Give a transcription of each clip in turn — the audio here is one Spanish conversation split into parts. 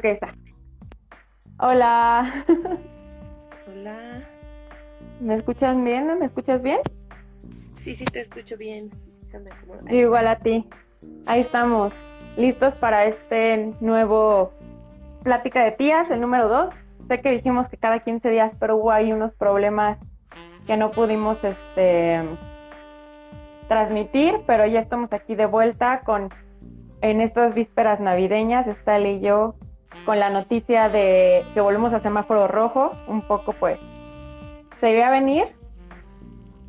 creo que está. Hola. Hola. ¿Me escuchas bien? ¿Me escuchas bien? Sí, sí, te escucho bien. Yo igual a ti. Ahí estamos, listos para este nuevo Plática de Tías, el número 2. Sé que dijimos que cada 15 días, pero hubo ahí unos problemas que no pudimos este transmitir, pero ya estamos aquí de vuelta con en estas vísperas navideñas, está y yo con la noticia de que volvemos a semáforo rojo, un poco pues se iba a venir,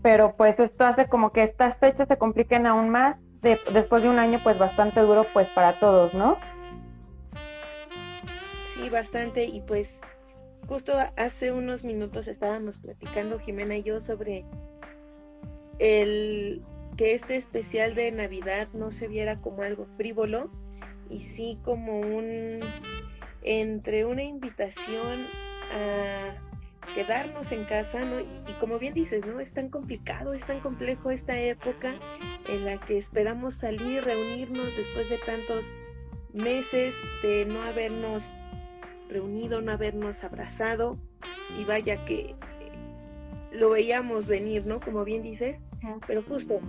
pero pues esto hace como que estas fechas se compliquen aún más después de un año pues bastante duro pues para todos, ¿no? Sí, bastante y pues justo hace unos minutos estábamos platicando Jimena y yo sobre el que este especial de Navidad no se viera como algo frívolo y sí como un entre una invitación a quedarnos en casa, ¿no? Y, como bien dices, ¿no? Es tan complicado, es tan complejo esta época en la que esperamos salir, reunirnos después de tantos meses de no habernos reunido, no habernos abrazado y vaya que lo veíamos venir, ¿no? Como bien dices, pero justo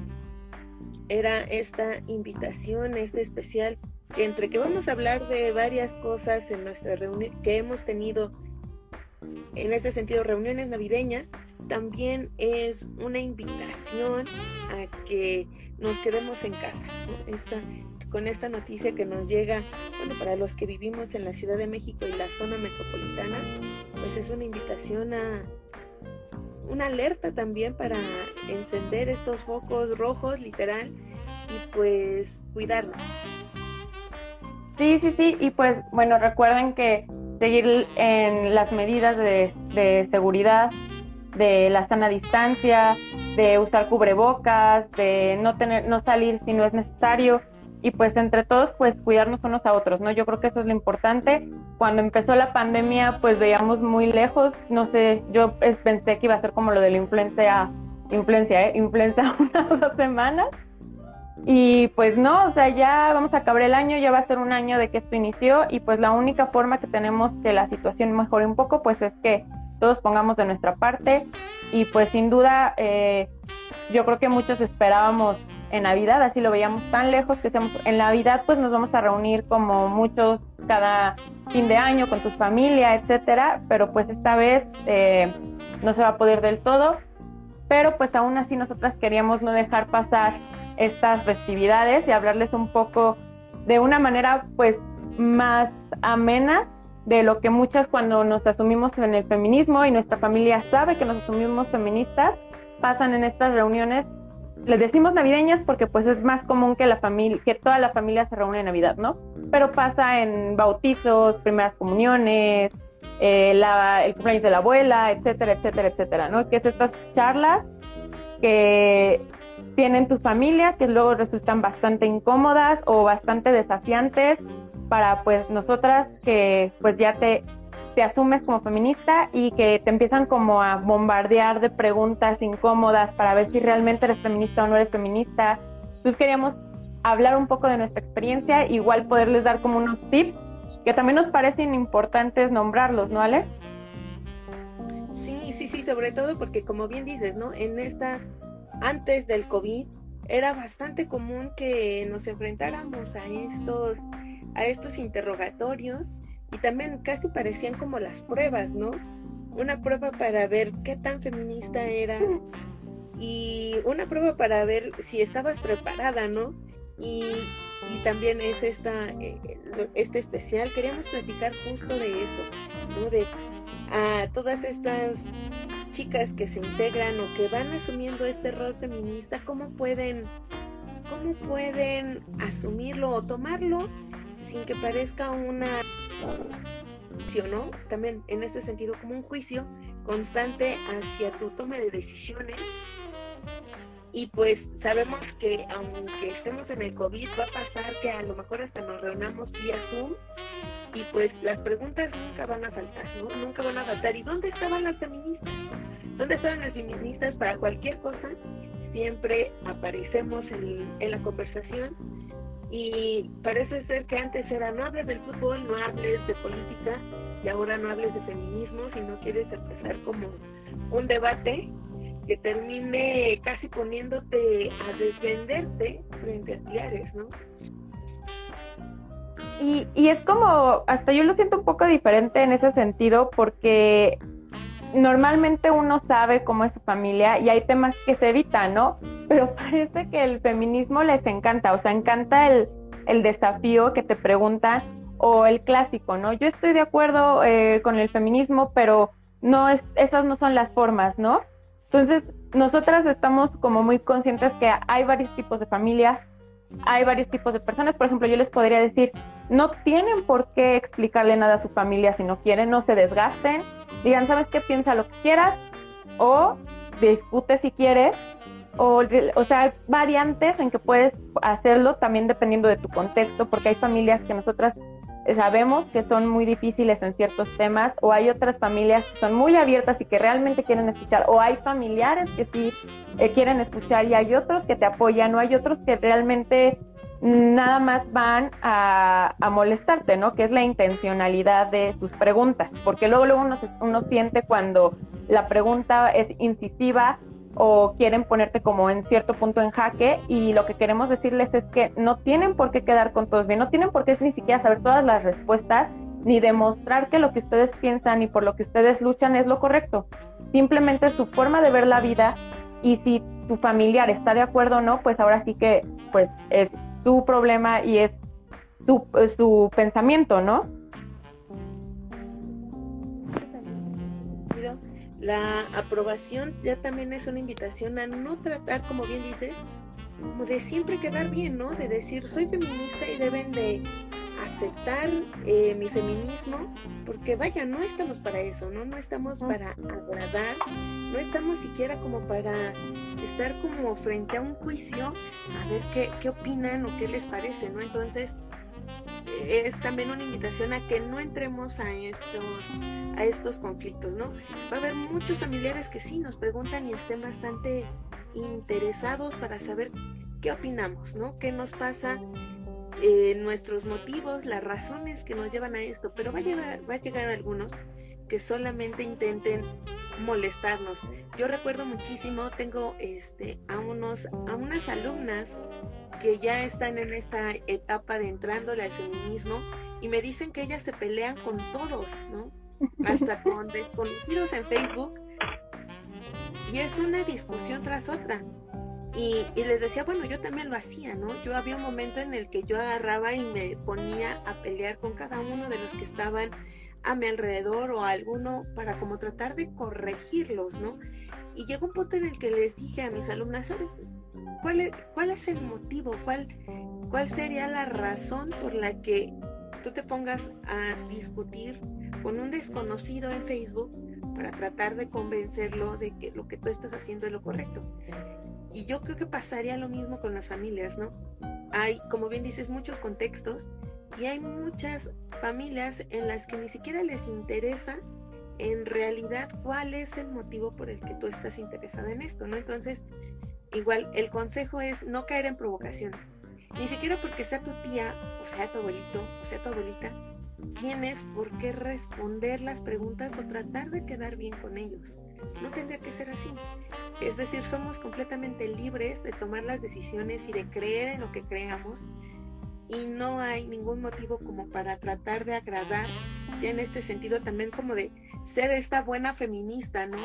era esta invitación, este especial, entre que vamos a hablar de varias cosas en nuestra reunión que hemos tenido, en este sentido, reuniones navideñas, también es una invitación a que nos quedemos en casa, con esta noticia que nos llega, bueno, para los que vivimos en la Ciudad de México y la zona metropolitana, pues es una invitación a una alerta también para encender estos focos rojos, literal, y pues cuidarnos. Sí, sí, sí, y pues bueno, recuerden que seguir en las medidas de, de seguridad, de la sana distancia, de usar cubrebocas, de no tener, no salir si no es necesario, y pues entre todos pues cuidarnos unos a otros, ¿no? Yo creo que eso es lo importante. Cuando empezó la pandemia pues veíamos muy lejos, no sé, yo pensé que iba a ser como lo de la influencia, influencia, ¿eh? Influencia una o dos semanas. Y pues no, o sea, ya vamos a acabar el año, ya va a ser un año de que esto inició y pues la única forma que tenemos que la situación mejore un poco pues es que todos pongamos de nuestra parte y pues sin duda eh, yo creo que muchos esperábamos en Navidad, así lo veíamos tan lejos que en Navidad pues nos vamos a reunir como muchos cada fin de año con tu familia, etcétera, pero pues esta vez eh, no se va a poder del todo, pero pues aún así nosotras queríamos no dejar pasar estas festividades y hablarles un poco de una manera pues más amena de lo que muchas cuando nos asumimos en el feminismo y nuestra familia sabe que nos asumimos feministas, pasan en estas reuniones le decimos navideñas porque pues es más común que la familia, que toda la familia se reúne en Navidad, ¿no? Pero pasa en bautizos, primeras comuniones, eh, el cumpleaños de la abuela, etcétera, etcétera, etcétera, ¿no? Que es estas charlas que tienen tu familia, que luego resultan bastante incómodas o bastante desafiantes para pues nosotras que pues ya te te asumes como feminista y que te empiezan como a bombardear de preguntas incómodas para ver si realmente eres feminista o no eres feminista. Entonces queríamos hablar un poco de nuestra experiencia, igual poderles dar como unos tips que también nos parecen importantes nombrarlos, ¿no, Ale? Sí, sobre todo porque como bien dices, ¿no? En estas, antes del COVID, era bastante común que nos enfrentáramos a estos, a estos interrogatorios y también casi parecían como las pruebas, ¿no? Una prueba para ver qué tan feminista eras y una prueba para ver si estabas preparada, ¿no? Y, también es esta, eh, este especial, queríamos platicar justo de eso, ¿no? De a todas estas chicas que se integran o que van asumiendo este rol feminista, ¿cómo pueden, cómo pueden asumirlo o tomarlo sin que parezca una ¿no? También en este sentido como un juicio constante hacia tu toma de decisiones. Y pues sabemos que aunque estemos en el COVID, va a pasar que a lo mejor hasta nos reunamos vía Zoom y pues las preguntas nunca van a faltar, ¿no? Nunca van a faltar. ¿Y dónde estaban las feministas? ¿Dónde estaban las feministas para cualquier cosa? Siempre aparecemos en, en la conversación Y parece ser que antes era no hables del fútbol, no hables de política, y ahora no hables de feminismo, si no quieres empezar como un debate que termine casi poniéndote a defenderte frente a diarios, ¿no? Y, y es como, hasta yo lo siento un poco diferente en ese sentido, porque normalmente uno sabe cómo es su familia y hay temas que se evitan, ¿no? Pero parece que el feminismo les encanta, o sea, encanta el, el desafío que te preguntan o el clásico, ¿no? Yo estoy de acuerdo eh, con el feminismo, pero no es, esas no son las formas, ¿no? Entonces, nosotras estamos como muy conscientes que hay varios tipos de familias, hay varios tipos de personas. Por ejemplo, yo les podría decir, no tienen por qué explicarle nada a su familia si no quieren, no se desgasten, digan, ¿sabes qué? Piensa lo que quieras o discute si quieres. O, o sea, hay variantes en que puedes hacerlo también dependiendo de tu contexto, porque hay familias que nosotras sabemos que son muy difíciles en ciertos temas, o hay otras familias que son muy abiertas y que realmente quieren escuchar, o hay familiares que sí eh, quieren escuchar y hay otros que te apoyan, o hay otros que realmente nada más van a, molestarte, ¿no? Que es la intencionalidad de sus preguntas, porque luego, luego uno, uno siente cuando la pregunta es incisiva o quieren ponerte como en cierto punto en jaque y lo que queremos decirles es que no tienen por qué quedar con todos bien, no tienen por qué ni siquiera saber todas las respuestas ni demostrar que lo que ustedes piensan y por lo que ustedes luchan es lo correcto. Simplemente su forma de ver la vida y si tu familiar está de acuerdo o no, pues ahora sí que pues es tu problema y es tu, su pensamiento, ¿no? La aprobación ya también es una invitación a no tratar, como bien dices, como de siempre quedar bien, ¿no? De decir, soy feminista y deben de aceptar eh, mi feminismo, porque vaya, no estamos para eso, ¿no? No estamos para agradar, no estamos siquiera como para estar como frente a un juicio a ver qué, qué opinan o qué les parece, ¿no? Entonces, es también una invitación a que no entremos a estos, a estos conflictos, ¿no? Va a haber muchos familiares que sí nos preguntan y estén bastante interesados para saber qué opinamos, ¿no? ¿Qué nos pasa? Eh, nuestros motivos, las razones que nos llevan a esto, pero va a, llegar, va a llegar algunos que solamente intenten molestarnos. Yo recuerdo muchísimo, tengo este a unos a unas alumnas que ya están en esta etapa de entrándole al feminismo y me dicen que ellas se pelean con todos, ¿no? Hasta con desconocidos en Facebook. Y es una discusión tras otra. Y, y, les decía, bueno, yo también lo hacía, ¿no? Yo había un momento en el que yo agarraba y me ponía a pelear con cada uno de los que estaban a mi alrededor o a alguno para como tratar de corregirlos, ¿no? Y llegó un punto en el que les dije a mis alumnas, ¿Cuál es, cuál es el motivo? ¿Cuál, ¿Cuál sería la razón por la que tú te pongas a discutir con un desconocido en Facebook para tratar de convencerlo de que lo que tú estás haciendo es lo correcto? Y yo creo que pasaría lo mismo con las familias, ¿no? Hay, como bien dices, muchos contextos y hay muchas familias en las que ni siquiera les interesa en realidad cuál es el motivo por el que tú estás interesada en esto, ¿no? Entonces, igual el consejo es no caer en provocaciones. Ni siquiera porque sea tu tía, o sea tu abuelito, o sea tu abuelita, tienes por qué responder las preguntas o tratar de quedar bien con ellos. No tendría que ser así. Es decir, somos completamente libres de tomar las decisiones y de creer en lo que creamos y no hay ningún motivo como para tratar de agradar, ya en este sentido también como de ser esta buena feminista, ¿no?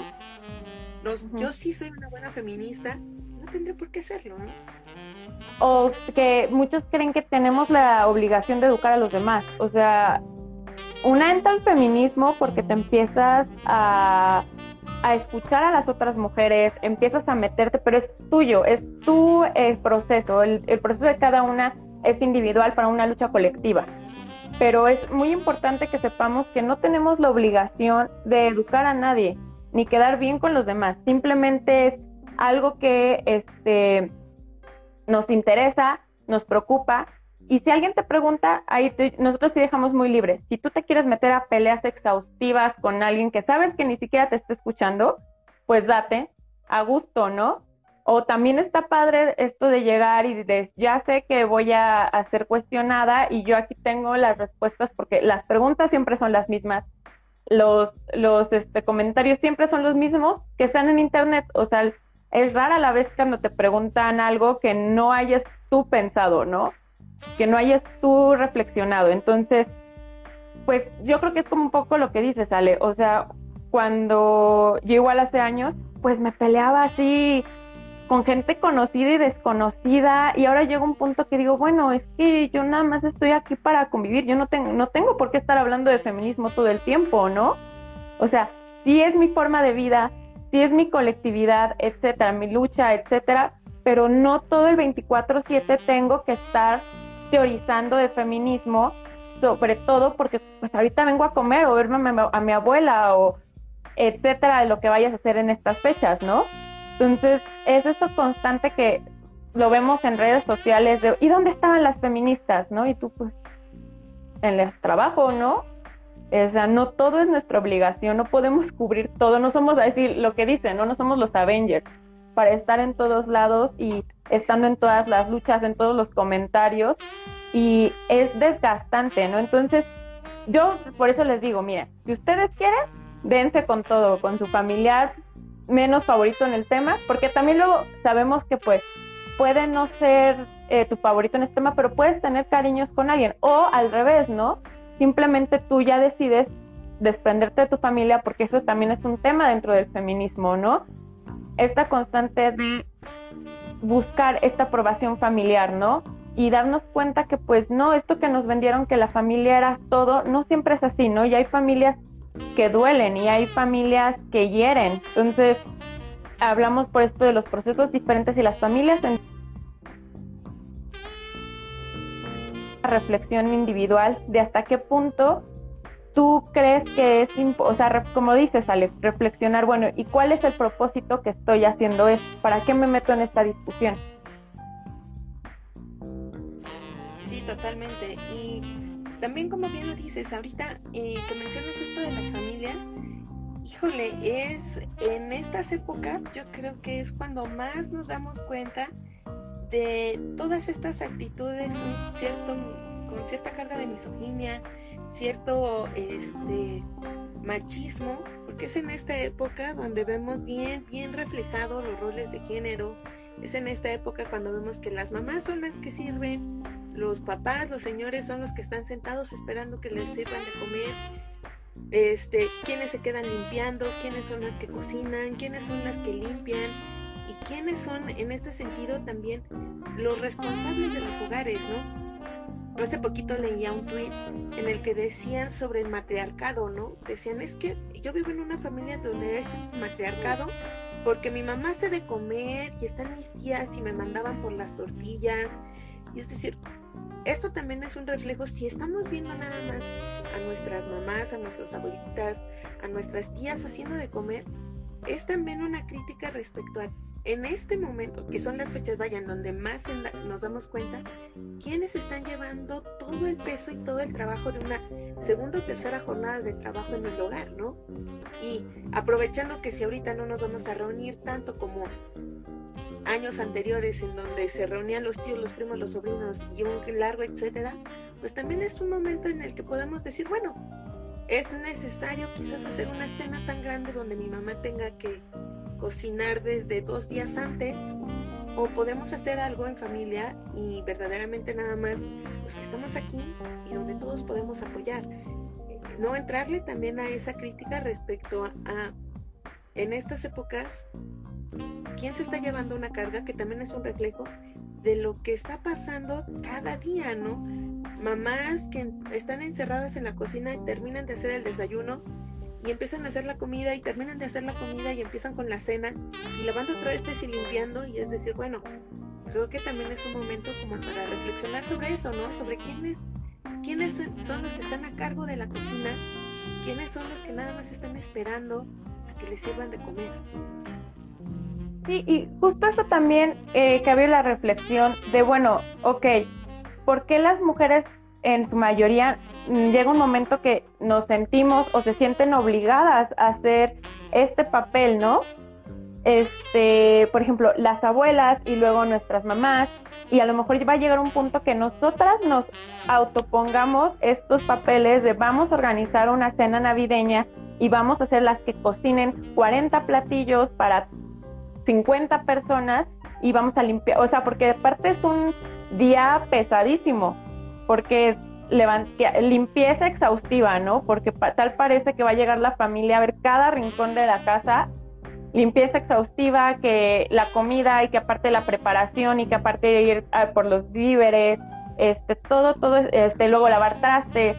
Los, Yo sí soy una buena feminista, no tendré por qué ¿no? O que muchos creen que tenemos la obligación de educar a los demás. O sea, una entra al feminismo porque te empiezas a, a, escuchar a las otras mujeres, empiezas a meterte, pero es tuyo, es tu el proceso, el, el proceso de cada una es individual para una lucha colectiva. Pero es muy importante que sepamos que no tenemos la obligación de educar a nadie ni quedar bien con los demás. Simplemente es algo que este, nos interesa, nos preocupa. Y si alguien te pregunta, ahí nosotros sí dejamos muy libre. Si tú te quieres meter a peleas exhaustivas con alguien que sabes que ni siquiera te está escuchando, pues date, a gusto, ¿no? O también está padre esto de llegar y de, ya sé que voy a, a ser cuestionada y yo aquí tengo las respuestas porque las preguntas siempre son las mismas, los, los este, comentarios siempre son los mismos que están en internet, o sea, es rara la vez cuando te preguntan algo que no hayas tú pensado, ¿no? Que no hayas tú reflexionado. Entonces, pues yo creo que es como un poco lo que dices, Ale. O sea, cuando yo igual hace años, pues me peleaba así con gente conocida y desconocida y ahora llega un punto que digo, bueno, es que yo nada más estoy aquí para convivir, yo no tengo, no tengo por qué estar hablando de feminismo todo el tiempo, ¿no? O sea, sí es mi forma de vida, sí es mi colectividad, etcétera, mi lucha, etcétera, pero no todo el 24/7 tengo que estar teorizando de feminismo, sobre todo porque pues ahorita vengo a comer o verme a mi abuela o etcétera, de lo que vayas a hacer en estas fechas, ¿no? Entonces, es eso constante que lo vemos en redes sociales de, ¿y dónde estaban las feministas, no? Y tú, pues, en el trabajo, ¿no? O sea, no todo es nuestra obligación, no podemos cubrir todo, no somos, a decir lo que dicen, ¿no? No somos los Avengers para estar en todos lados y estando en todas las luchas, en todos los comentarios, y es desgastante, ¿no? Entonces, yo por eso les digo, mira, si ustedes quieren, dense con todo, con su familiar menos favorito en el tema, porque también luego sabemos que pues puede no ser eh, tu favorito en este tema, pero puedes tener cariños con alguien, o al revés, ¿no? Simplemente tú ya decides desprenderte de tu familia, porque eso también es un tema dentro del feminismo, ¿no? Esta constante de buscar esta aprobación familiar, ¿no? Y darnos cuenta que pues no, esto que nos vendieron que la familia era todo, no siempre es así, ¿no? Y hay familias que duelen y hay familias que hieren. Entonces, hablamos por esto de los procesos diferentes y las familias en reflexión individual de hasta qué punto tú crees que es, o sea, como dices, Alex, reflexionar, bueno, ¿y cuál es el propósito que estoy haciendo esto? ¿Para qué me meto en esta discusión? Sí, totalmente. Y también como bien lo dices, ahorita eh, que mencionas esto de las familias, híjole, es en estas épocas yo creo que es cuando más nos damos cuenta de todas estas actitudes cierto, con cierta carga de misoginia, cierto este machismo, porque es en esta época donde vemos bien, bien reflejados los roles de género, es en esta época cuando vemos que las mamás son las que sirven, los papás, los señores son los que están sentados esperando que les sirvan de comer. Este, quiénes se quedan limpiando, quiénes son las que cocinan, quiénes son las que limpian quiénes son en este sentido también los responsables de los hogares, ¿no? Hace poquito leía un tweet en el que decían sobre el matriarcado, ¿no? Decían, es que yo vivo en una familia donde es matriarcado porque mi mamá hace de comer y están mis tías y me mandaban por las tortillas. Y es decir, esto también es un reflejo, si estamos viendo nada más a nuestras mamás, a nuestras abuelitas, a nuestras tías haciendo de comer, es también una crítica respecto a en este momento, que son las fechas, vayan, donde más nos damos cuenta, quiénes están llevando todo el peso y todo el trabajo de una segunda o tercera jornada de trabajo en el hogar, ¿no? Y aprovechando que si ahorita no nos vamos a reunir tanto como años anteriores en donde se reunían los tíos, los primos, los sobrinos y un largo etcétera, pues también es un momento en el que podemos decir, bueno, es necesario quizás hacer una cena tan grande donde mi mamá tenga que cocinar desde dos días antes o podemos hacer algo en familia y verdaderamente nada más los que estamos aquí y donde todos podemos apoyar. No entrarle también a esa crítica respecto a en estas épocas quién se está llevando una carga que también es un reflejo de lo que está pasando cada día, ¿no? Mamás que están encerradas en la cocina y terminan de hacer el desayuno y empiezan a hacer la comida y terminan de hacer la comida y empiezan con la cena y lavando trastes y limpiando y es decir, bueno, creo que también es un momento como para reflexionar sobre eso, ¿no? Sobre quiénes, quiénes son los que están a cargo de la cocina, quiénes son los que nada más están esperando a que les sirvan de comer. Sí, y justo eso también eh, cabe la reflexión de, bueno, ok, ¿por qué las mujeres en su mayoría mm, llega un momento que nos sentimos o se sienten obligadas a hacer este papel, ¿no? este, por ejemplo, las abuelas y luego nuestras mamás, y a lo mejor va a llegar un punto que nosotras nos autopongamos estos papeles de vamos a organizar una cena navideña y vamos a ser las que cocinen 40 platillos para 50 personas y vamos a limpiar, o sea, porque de parte es un día pesadísimo, porque es limpieza exhaustiva, ¿no? Porque tal parece que va a llegar la familia a ver cada rincón de la casa limpieza exhaustiva, que la comida y que aparte la preparación y que aparte de ir por los víveres, este, todo, todo, este, luego lavar trastes.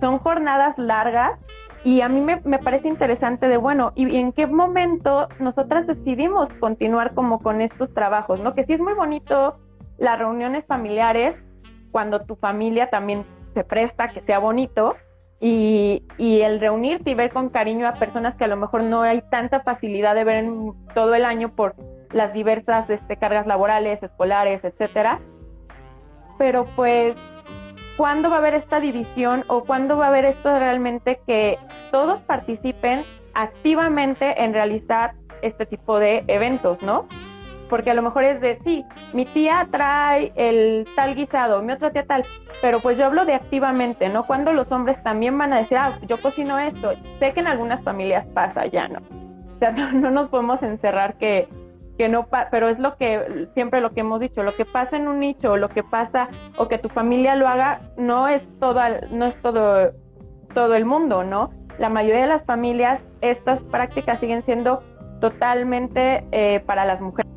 son jornadas largas y a mí me, me, parece interesante de, bueno, ¿y en qué momento nosotras decidimos continuar como con estos trabajos, ¿no? Que sí es muy bonito las reuniones familiares, cuando tu familia también se presta, que sea bonito, y, y, el reunirte y ver con cariño a personas que a lo mejor no hay tanta facilidad de ver en todo el año por las diversas este, cargas laborales, escolares, etcétera. Pero pues, ¿cuándo va a haber esta división o cuándo va a haber esto realmente que todos participen activamente en realizar este tipo de eventos, ¿no? Porque a lo mejor es de, sí, mi tía trae el tal guisado, mi otra tía tal, pero pues yo hablo de activamente, ¿no? Cuando los hombres también van a decir, ah, yo cocino esto, sé que en algunas familias pasa ya, ¿no? O sea, no, nos podemos encerrar que, que no, pero es lo que, siempre lo que hemos dicho, lo que pasa en un nicho, lo que pasa, o que tu familia lo haga, no es todo, no es todo, todo el mundo, ¿no? La mayoría de las familias, estas prácticas siguen siendo totalmente eh, para las mujeres.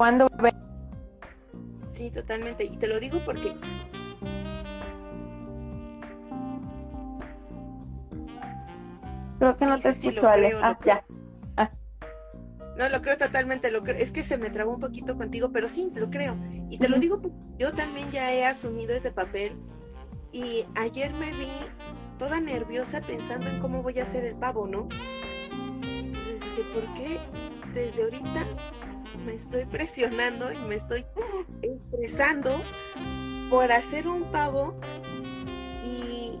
¿Cuándo Sí, totalmente. Y te lo digo porque Creo que no te escucho, Ale. ah, ya. Ah. No, lo creo totalmente, lo creo. Es que se me trabó un poquito contigo, pero sí, lo creo. Y te lo digo porque yo también ya he asumido ese papel. Y ayer me vi toda nerviosa pensando en cómo voy a hacer el pavo, ¿no? Entonces dije, ¿por qué desde ahorita me estoy presionando y me estoy estresando por hacer un pavo y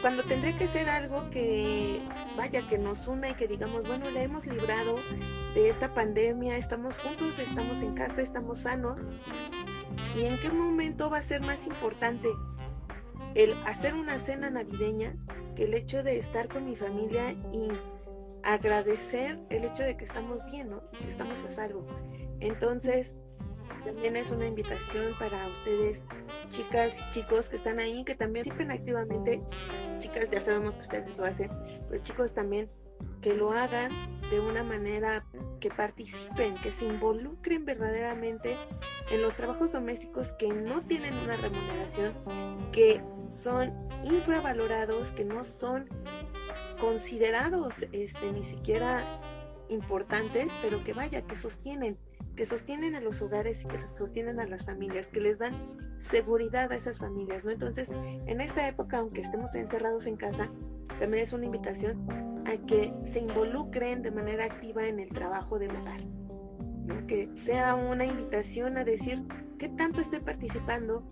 cuando tendré que hacer algo que vaya que nos una y que digamos bueno le hemos librado de esta pandemia estamos juntos estamos en casa estamos sanos y en qué momento va a ser más importante el hacer una cena navideña que el hecho de estar con mi familia y agradecer el hecho de que estamos bien, ¿no? Que estamos a salvo. Entonces, también es una invitación para ustedes, chicas y chicos que están ahí, que también participen activamente. Chicas, ya sabemos que ustedes lo hacen, pero chicos también que lo hagan de una manera que participen, que se involucren verdaderamente en los trabajos domésticos que no tienen una remuneración, que son infravalorados, que no son considerados este, ni siquiera importantes, pero que vaya, que sostienen, que sostienen a los hogares y que sostienen a las familias, que les dan seguridad a esas familias, ¿no? Entonces, en esta época, aunque estemos encerrados en casa, también es una invitación a que se involucren de manera activa en el trabajo del hogar, ¿no? Que sea una invitación a decir qué tanto estoy participando,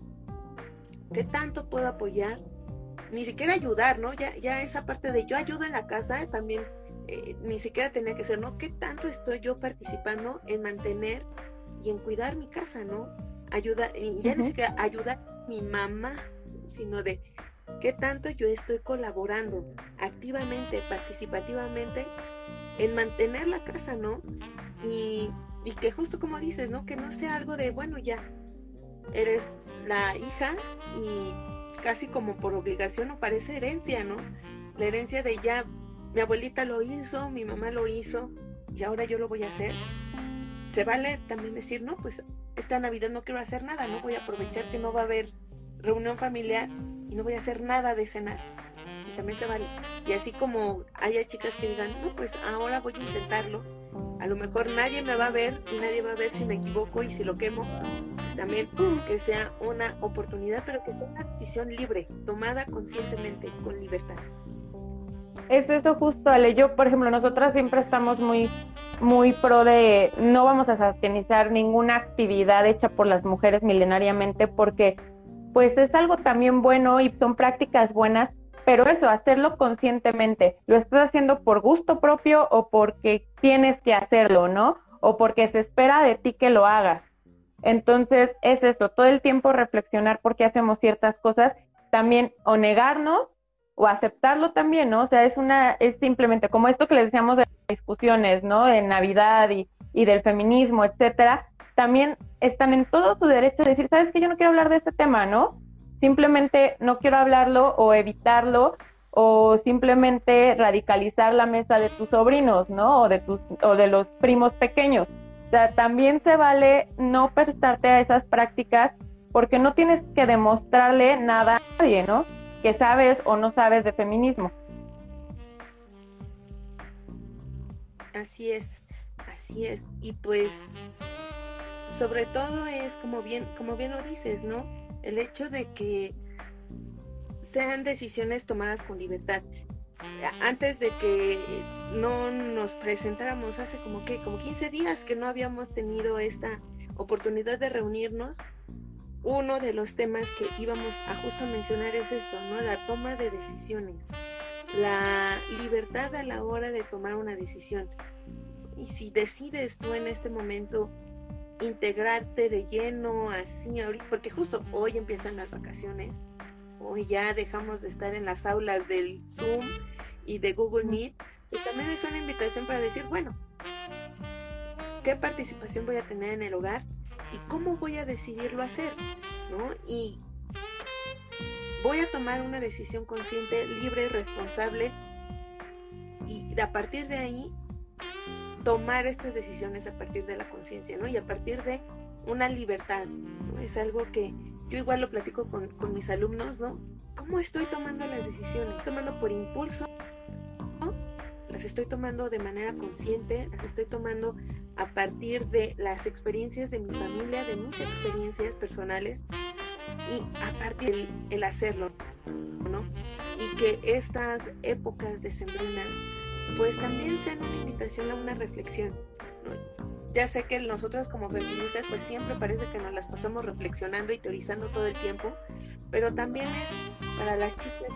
qué tanto puedo apoyar, ni siquiera ayudar, ¿no? Ya, ya esa parte de yo ayudo en la casa también eh, ni siquiera tenía que ser, ¿no? ¿Qué tanto estoy yo participando en mantener y en cuidar mi casa, ¿no? Ayuda, y ya ni siquiera ayudar a mi mamá, sino de qué tanto yo estoy colaborando activamente, participativamente en mantener la casa, ¿no? Y, y que justo como dices, ¿no? Que no sea algo de, bueno, ya, eres la hija y casi como por obligación o parece herencia, ¿no? La herencia de ya, mi abuelita lo hizo, mi mamá lo hizo y ahora yo lo voy a hacer. Se vale también decir, no, pues esta Navidad no quiero hacer nada, no voy a aprovechar que no va a haber reunión familiar y no voy a hacer nada de cenar. Y también se vale. Y así como haya chicas que digan, no, pues ahora voy a intentarlo. A lo mejor nadie me va a ver y nadie va a ver si me equivoco y si lo quemo también que sea una oportunidad, pero que sea una decisión libre, tomada conscientemente, con libertad. Es eso justo, Ale. Yo, por ejemplo, nosotras siempre estamos muy, muy pro de no vamos a satanizar ninguna actividad hecha por las mujeres milenariamente porque pues es algo también bueno y son prácticas buenas pero eso, hacerlo conscientemente. ¿Lo estás haciendo por gusto propio o porque tienes que hacerlo, no? O porque se espera de ti que lo hagas. Entonces, es eso, todo el tiempo reflexionar por qué hacemos ciertas cosas, también o negarnos o aceptarlo también, ¿no? O sea, es una, es simplemente como esto que les decíamos de discusiones, ¿no? De Navidad y, del feminismo, etcétera, también están en todo su derecho de decir, ¿sabes qué? Yo no quiero hablar de este tema, ¿no? Simplemente no quiero hablarlo o evitarlo o simplemente radicalizar la mesa de tus sobrinos, ¿no? O de tus o de los primos pequeños. O sea, también se vale no prestarte a esas prácticas porque no tienes que demostrarle nada a nadie, ¿no? Que sabes o no sabes de feminismo. Así es, así es. Y pues sobre todo es como bien, como bien lo dices, ¿no? El hecho de que sean decisiones tomadas con libertad. Antes de que no nos presentáramos hace como que, como 15 días que no habíamos tenido esta oportunidad de reunirnos, uno de los temas que íbamos a justo mencionar es esto, ¿no? La toma de decisiones, la libertad a la hora de tomar una decisión. Y si decides tú en este momento integrarte de lleno así porque justo hoy empiezan las vacaciones, hoy ya dejamos de estar en las aulas del Zoom y de Google Meet, y también es una invitación para decir, bueno, ¿qué participación voy a tener en el hogar? ¿Y cómo voy a decidirlo hacer? ¿No? Y voy a tomar una decisión consciente, libre y responsable, y a partir de ahí tomar estas decisiones a partir de la conciencia, ¿no? Y a partir de una libertad, ¿no? Es algo que yo igual lo platico con, con mis alumnos, ¿no? ¿Cómo estoy tomando las decisiones? ¿Estoy tomando por impulso? ¿no? Las estoy tomando de manera consciente, las estoy tomando a partir de las experiencias de mi familia, de mis experiencias personales y a partir del el hacerlo, ¿no? Y que estas épocas decembrinas pues también sean una invitación a una reflexión. Ya sé que nosotros como feministas pues siempre parece que nos las pasamos reflexionando y teorizando todo el tiempo, pero también es para las chicas.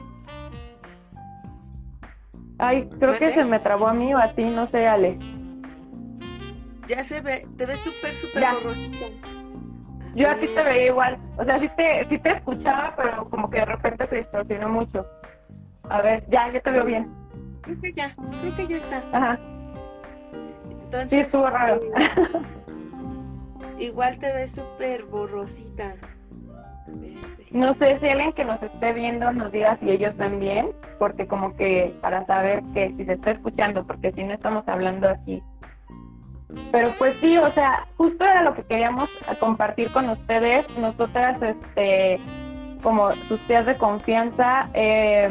Ay, creo que se me trabó a mí o a ti, no sé, Ale. Ya se ve, te ves súper, súper borrosita. Yo a ti te veía igual, o sea, sí te, sí te escuchaba, pero como que de repente se distorsionó mucho. A ver, ya, ya te veo bien creo que ya, creo que ya está. Ajá. Entonces, sí, estuvo raro. Eh, igual te ves súper borrosita. No sé si alguien que nos esté viendo nos diga si ellos también, porque como que para saber que si se está escuchando, porque si no estamos hablando aquí. Pero pues sí, o sea, justo era lo que queríamos compartir con ustedes. Nosotras, este, como sus tías de confianza, eh,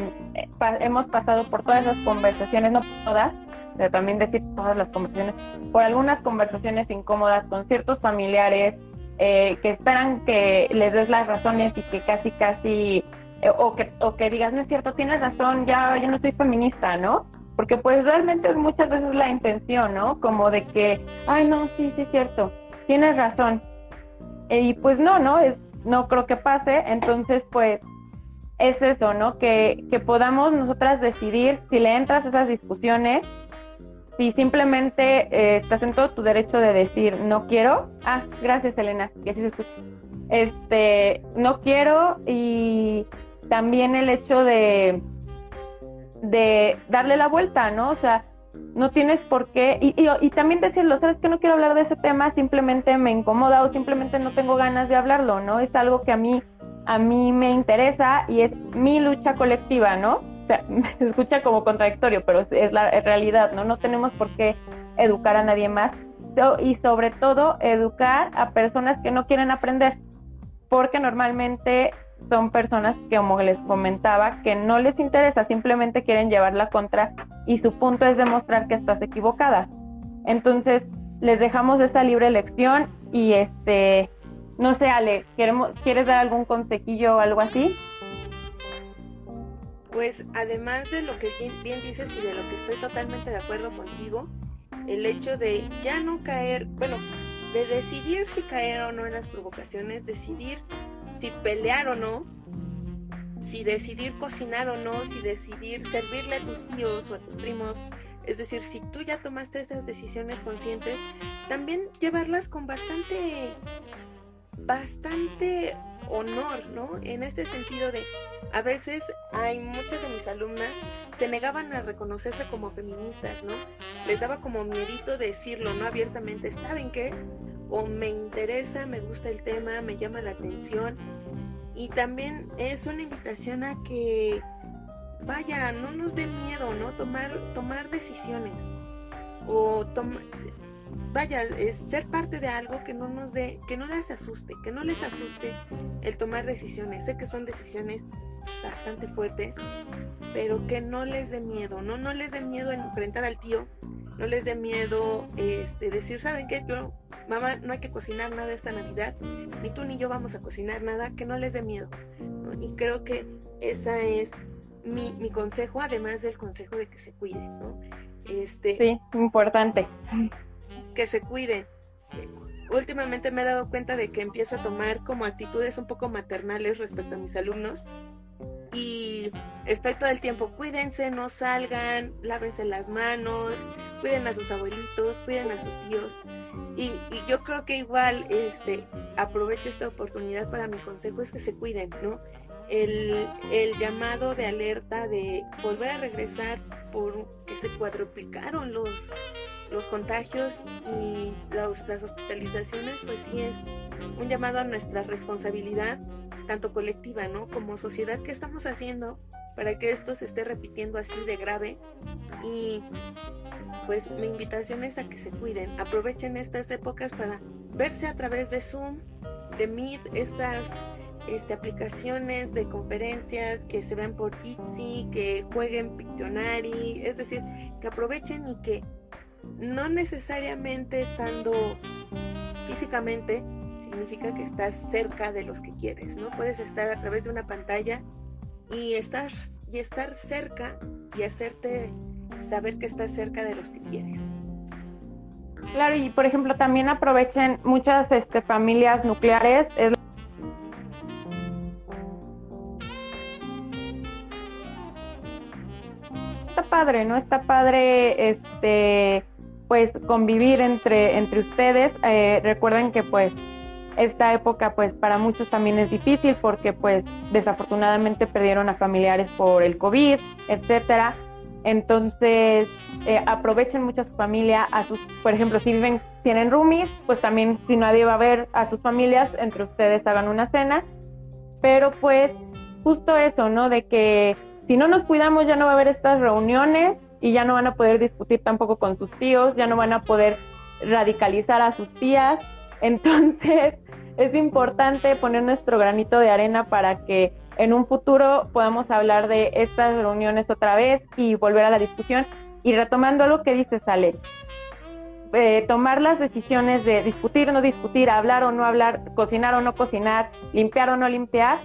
hemos pasado por todas esas conversaciones, no todas, pero también decir todas las conversaciones, por algunas conversaciones incómodas con ciertos familiares eh, que esperan que les des las razones y que casi, casi, eh, o, que, o que digas, no es cierto, tienes razón, ya yo no soy feminista, ¿no? Porque pues realmente es muchas veces la intención, ¿no? Como de que, ay, no, sí, sí es cierto, tienes razón. Y pues no, ¿no? Es, no creo que pase, entonces pues es eso, ¿no? Que, que podamos nosotras decidir si le entras a esas discusiones, si simplemente eh, estás en todo tu derecho de decir no quiero. Ah, gracias Elena, que así se escucha. Este, no quiero y también el hecho de, de darle la vuelta, ¿no? O sea, no tienes por qué, y, y, y, también decirlo, sabes que no quiero hablar de ese tema, simplemente me incomoda o simplemente no tengo ganas de hablarlo, ¿no? Es algo que a mí a mí me interesa y es mi lucha colectiva, ¿no? Sea, se escucha como contradictorio, pero es la realidad, ¿no? No tenemos por qué educar a nadie más y sobre todo educar a personas que no quieren aprender, porque normalmente son personas que, como les comentaba, que no les interesa, simplemente quieren llevar la contra y su punto es demostrar que estás equivocada. Entonces, les dejamos esa libre elección y este no sé, Ale, ¿queremos, ¿quieres dar algún consejillo o algo así? Pues además de lo que bien, dices y de lo que estoy totalmente de acuerdo contigo, el hecho de ya no caer, bueno, de decidir si caer o no en las provocaciones, decidir si pelear o no, si decidir cocinar o no, si decidir servirle a tus tíos o a tus primos. Es decir, si tú ya tomaste esas decisiones conscientes, también llevarlas con bastante, bastante honor, ¿no? En este sentido de, a veces hay muchas de mis alumnas se negaban a reconocerse como feministas, ¿no? Les daba como miedito decirlo, ¿no? Abiertamente, ¿saben qué? O me interesa, me gusta el tema, me llama la atención. Y también es una invitación a que, vaya, no nos dé miedo, ¿no? Tomar, tomar decisiones. O tomar vaya, es ser parte de algo que no nos dé, que no les asuste, que no les asuste el tomar decisiones. Sé que son decisiones bastante fuertes, pero que no les dé miedo, no, no les dé miedo enfrentar al tío, no les dé miedo este, decir, ¿saben qué? Yo, mamá, no hay que cocinar nada esta Navidad, ni tú ni yo vamos a cocinar nada, que no les dé miedo. Y creo que esa es mi, mi, consejo, además del consejo de que se cuiden, ¿no? Este, sí, importante que se cuiden. Últimamente me he dado cuenta de que empiezo a tomar como actitudes un poco maternales respecto a mis alumnos y estoy todo el tiempo, cuídense, no salgan, lávense las manos, cuiden a sus abuelitos, cuiden a sus tíos. Y, yo creo que igual este, aprovecho esta oportunidad para mi consejo es que se cuiden, ¿no? El, el llamado de alerta de volver a regresar por que se cuadruplicaron los, los contagios y las hospitalizaciones, pues sí es un llamado a nuestra responsabilidad, tanto colectiva, ¿no? Como sociedad, ¿qué estamos haciendo para que esto se esté repitiendo así de grave? Y pues mi invitación es a que se cuiden, aprovechen estas épocas para verse a través de Zoom, de Meet, estas este, aplicaciones de conferencias que se ven por Itzy, que jueguen Pictionary, es decir, que aprovechen y que no necesariamente estando físicamente significa que estás cerca de los que quieres, ¿no? Puedes estar a través de una pantalla y estar, y estar cerca y hacerte saber que estás cerca de los que quieres. Claro, y por ejemplo también aprovechen muchas este, familias nucleares. Está padre, ¿no? Está padre este pues convivir entre, entre ustedes. Eh, recuerden que pues esta época pues para muchos también es difícil porque pues desafortunadamente perdieron a familiares por el COVID, etcétera. Entonces eh, aprovechen mucho a su familia, a sus, por ejemplo, si viven, tienen roomies, pues también si nadie va a ver a sus familias, entre ustedes hagan una cena. Pero pues justo eso, ¿no? De que si no nos cuidamos ya no va a haber estas reuniones y ya no van a poder discutir tampoco con sus tíos, ya no van a poder radicalizar a sus tías. Entonces es importante poner nuestro granito de arena para que en un futuro podamos hablar de estas reuniones otra vez y volver a la discusión. Y retomando lo que dice Sale, eh, tomar las decisiones de discutir o no discutir, hablar o no hablar, cocinar o no cocinar, limpiar o no limpiar,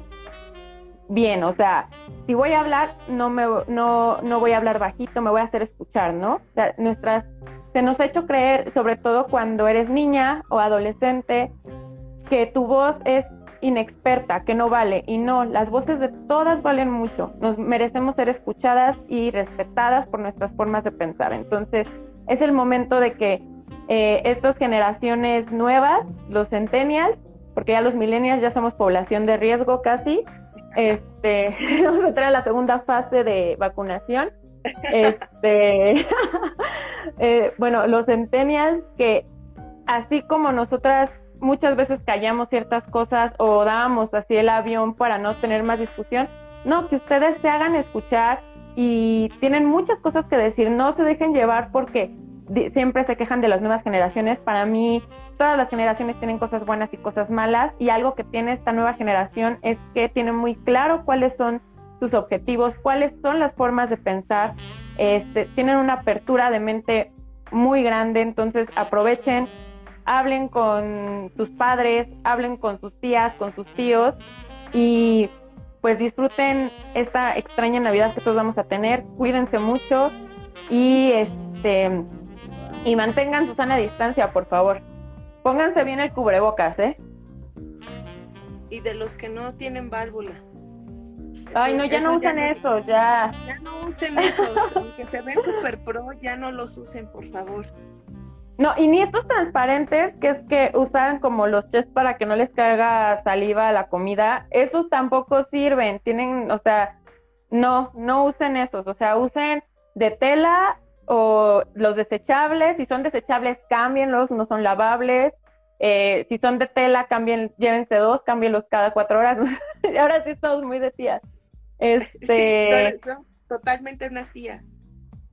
bien, o sea, si voy a hablar, no, me, no, no voy a hablar bajito, me voy a hacer escuchar, ¿no? nuestras, se nos ha hecho creer, sobre todo cuando eres niña o adolescente, que tu voz es inexperta, que no vale. Y no, las voces de todas valen mucho. Nos merecemos ser escuchadas y respetadas por nuestras formas de pensar. Entonces, es el momento de que eh, estas generaciones nuevas, los centennials, porque ya los millennials ya somos población de riesgo casi, este, vamos a entrar a la segunda fase de vacunación. Este, eh, bueno, los centennials que así como nosotras muchas veces callamos ciertas cosas o dábamos así el avión para no tener más discusión, no, que ustedes se hagan escuchar y tienen muchas cosas que decir, no se dejen llevar porque siempre se quejan de las nuevas generaciones. Para mí, todas las generaciones tienen cosas buenas y cosas malas y algo que tiene esta nueva generación es que tiene muy claro cuáles son sus objetivos, cuáles son las formas de pensar, este, tienen una apertura de mente muy grande, entonces aprovechen, hablen con sus padres, hablen con sus tías, con sus tíos y pues disfruten esta extraña Navidad que todos vamos a tener, cuídense mucho y este y mantengan su sana distancia, por favor. Pónganse bien el cubrebocas, ¿eh? Y de los que no tienen válvula. Ay, no, ya no usen eso, ya. Ya no usen esos, aunque se ven super pro, ya no los usen, por favor. No, y ni estos transparentes, que es que usan como los chefs para que no les caiga saliva a la comida, esos tampoco sirven, tienen, o sea, no, no usen esos, o sea, usen de tela o los desechables, si son desechables, cámbienlos, no son lavables, eh, si son de tela, cambien, llévense dos, cámbienlos cada cuatro horas, ahora sí estamos muy de tías. Este... son totalmente unas tías.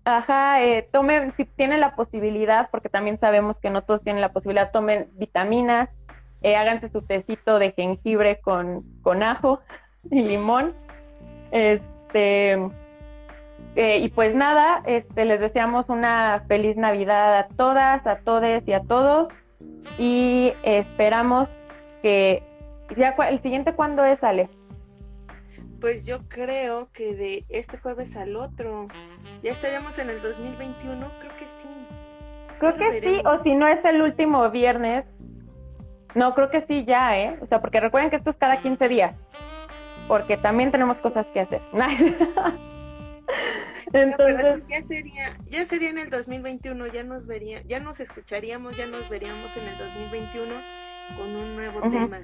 Ajá, eh, tomen, si tienen la posibilidad, porque también sabemos que no todos tienen la posibilidad, tomen vitaminas, eh, háganse su tecito de jengibre con, con ajo y limón. Este, eh, y pues nada, este, les deseamos una feliz Navidad a todas, a todes y a todos. Y esperamos que ya el siguiente cuándo es, Ale. Pues yo creo que de este jueves al otro, ya estaríamos en el 2021, creo que sí. Creo que sí, o si no es el último viernes. No, creo que sí ya, ¿eh? O sea, porque recuerden que esto es cada 15 días. Porque también tenemos cosas que hacer. Entonces, ya sería, ya sería en el 2021, ya nos vería, ya nos escucharíamos, ya nos veríamos en el 2021 con un nuevo tema.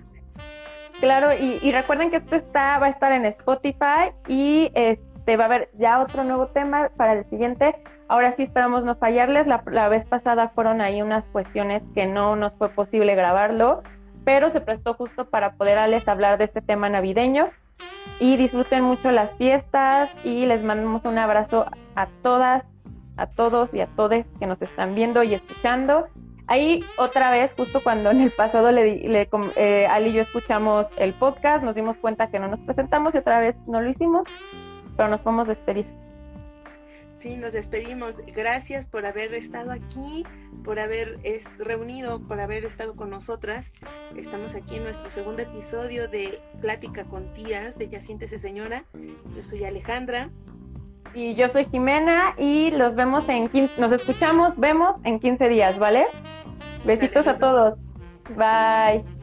Claro, y, recuerden que esto está, va a estar en Spotify y este va a haber ya otro nuevo tema para el siguiente. Ahora sí esperamos no fallarles. La, vez pasada fueron ahí unas cuestiones que no nos fue posible grabarlo, pero se prestó justo para poderles hablar de este tema navideño. Y disfruten mucho las fiestas y les mandamos un abrazo a todas, a todos y a todes que nos están viendo y escuchando. Ahí otra vez, justo cuando en el pasado le, le eh, Ali y yo escuchamos el podcast, nos dimos cuenta que no nos presentamos y otra vez no lo hicimos, pero nos podemos despedir. Sí, nos despedimos. Gracias por haber estado aquí, por haber reunido, por haber estado con nosotras. Estamos aquí en nuestro segundo episodio de Plática con tías de Ya siéntese señora. Yo soy Alejandra. Y yo soy Jimena y los vemos en 15, nos escuchamos, vemos en 15 días, ¿vale? Besitos a todos. Bye.